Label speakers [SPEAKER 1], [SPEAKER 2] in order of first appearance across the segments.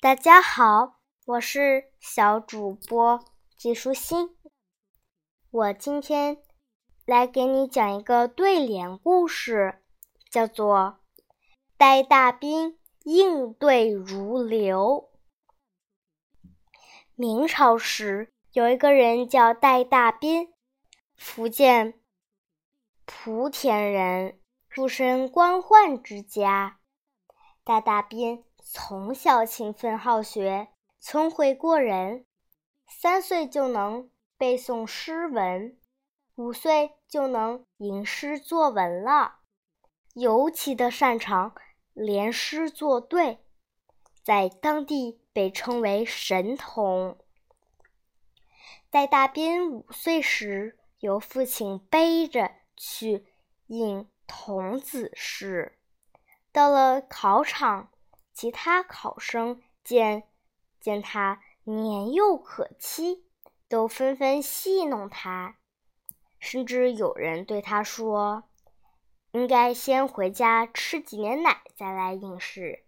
[SPEAKER 1] 大家好，我是小主播季舒心。我今天来给你讲一个对联故事，叫做“戴大兵应对如流”。明朝时，有一个人叫戴大兵，福建莆田人，出身官宦之家。戴大兵。从小勤奋好学，聪慧过人。三岁就能背诵诗文，五岁就能吟诗作文了。尤其的擅长连诗作对，在当地被称为神童。戴大兵五岁时，由父亲背着去应童子试，到了考场。其他考生见见他年幼可欺，都纷纷戏弄他，甚至有人对他说：“应该先回家吃几年奶再来应试。”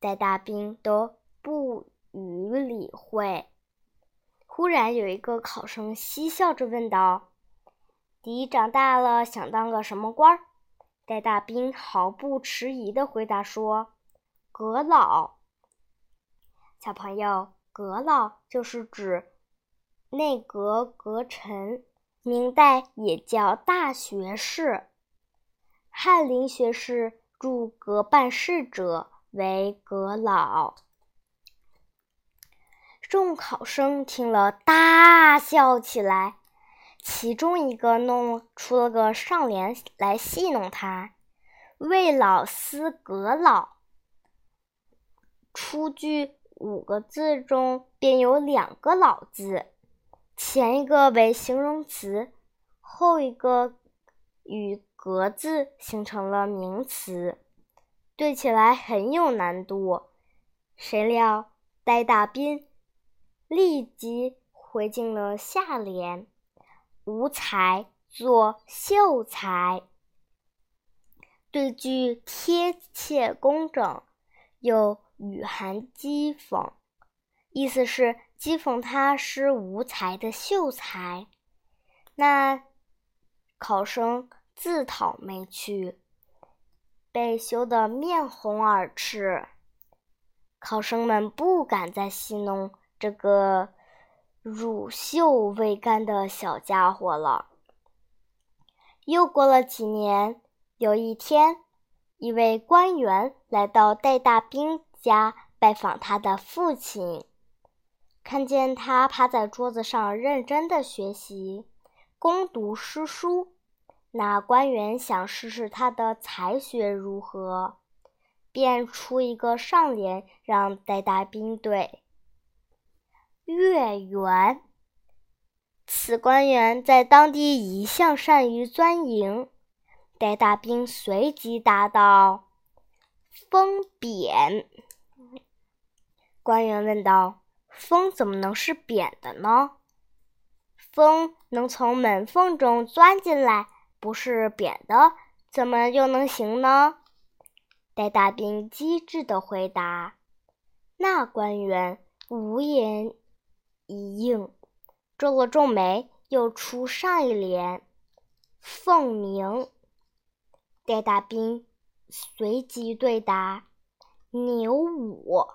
[SPEAKER 1] 戴大兵都不予理会。忽然有一个考生嬉笑着问道：“你长大了想当个什么官？”戴大兵毫不迟疑地回答说。阁老，小朋友，阁老就是指内阁阁臣，明代也叫大学士。翰林学士入阁办事者为阁老。众考生听了大笑起来，其中一个弄出了个上联来戏弄他：“魏老思阁老。”出句五个字中便有两个“老”字，前一个为形容词，后一个与“格”字形成了名词，对起来很有难度。谁料戴大兵立即回敬了下联：“无才作秀才。”对句贴切工整，又。语含讥讽，意思是讥讽他是无才的秀才。那考生自讨没趣，被羞得面红耳赤。考生们不敢再戏弄这个乳臭未干的小家伙了。又过了几年，有一天，一位官员来到戴大兵。家拜访他的父亲，看见他趴在桌子上认真的学习，攻读诗书。那官员想试试他的才学如何，便出一个上联让戴大兵对。月圆。此官员在当地一向善于钻营，戴大兵随即答道：“风扁。”官员问道：“风怎么能是扁的呢？风能从门缝中钻进来，不是扁的，怎么又能行呢？”戴大兵机智的回答。那官员无言以应，皱了皱眉，又出上一联：“凤鸣。”戴大兵随即对答：“牛舞。”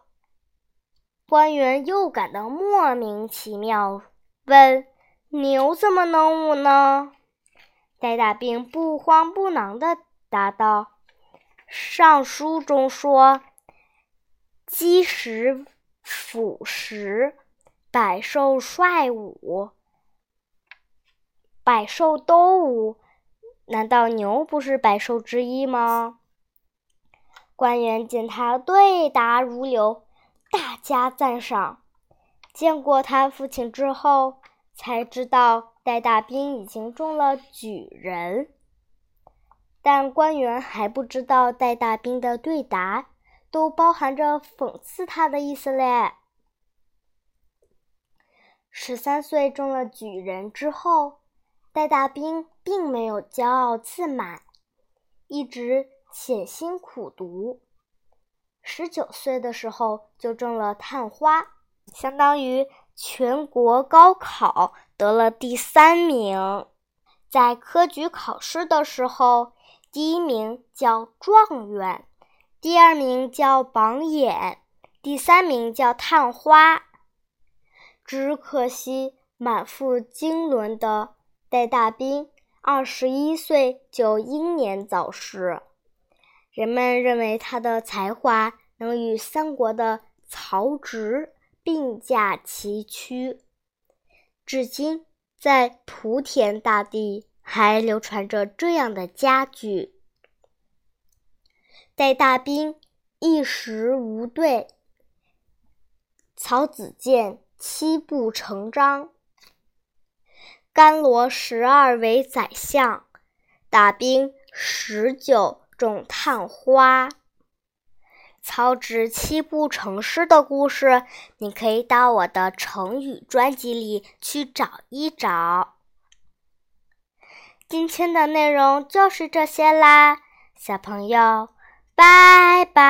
[SPEAKER 1] 官员又感到莫名其妙，问：“牛怎么能舞呢？”戴大兵不慌不忙地答道：“上书中说，鸡食腐食，百兽率舞，百兽都舞，难道牛不是百兽之一吗？”官员见他对答如流。大加赞赏。见过他父亲之后，才知道戴大兵已经中了举人。但官员还不知道戴大兵的对答都包含着讽刺他的意思嘞。十三岁中了举人之后，戴大兵并没有骄傲自满，一直潜心苦读。十九岁的时候就中了探花，相当于全国高考得了第三名。在科举考试的时候，第一名叫状元，第二名叫榜眼，第三名叫探花。只可惜满腹经纶的戴大兵，二十一岁就英年早逝。人们认为他的才华能与三国的曹植并驾齐驱，至今在莆田大地还流传着这样的佳句：“戴大兵一时无对，曹子建七步成章。甘罗十二为宰相，大兵十九。”种探花，曹植七步成诗的故事，你可以到我的成语专辑里去找一找。今天的内容就是这些啦，小朋友，拜拜。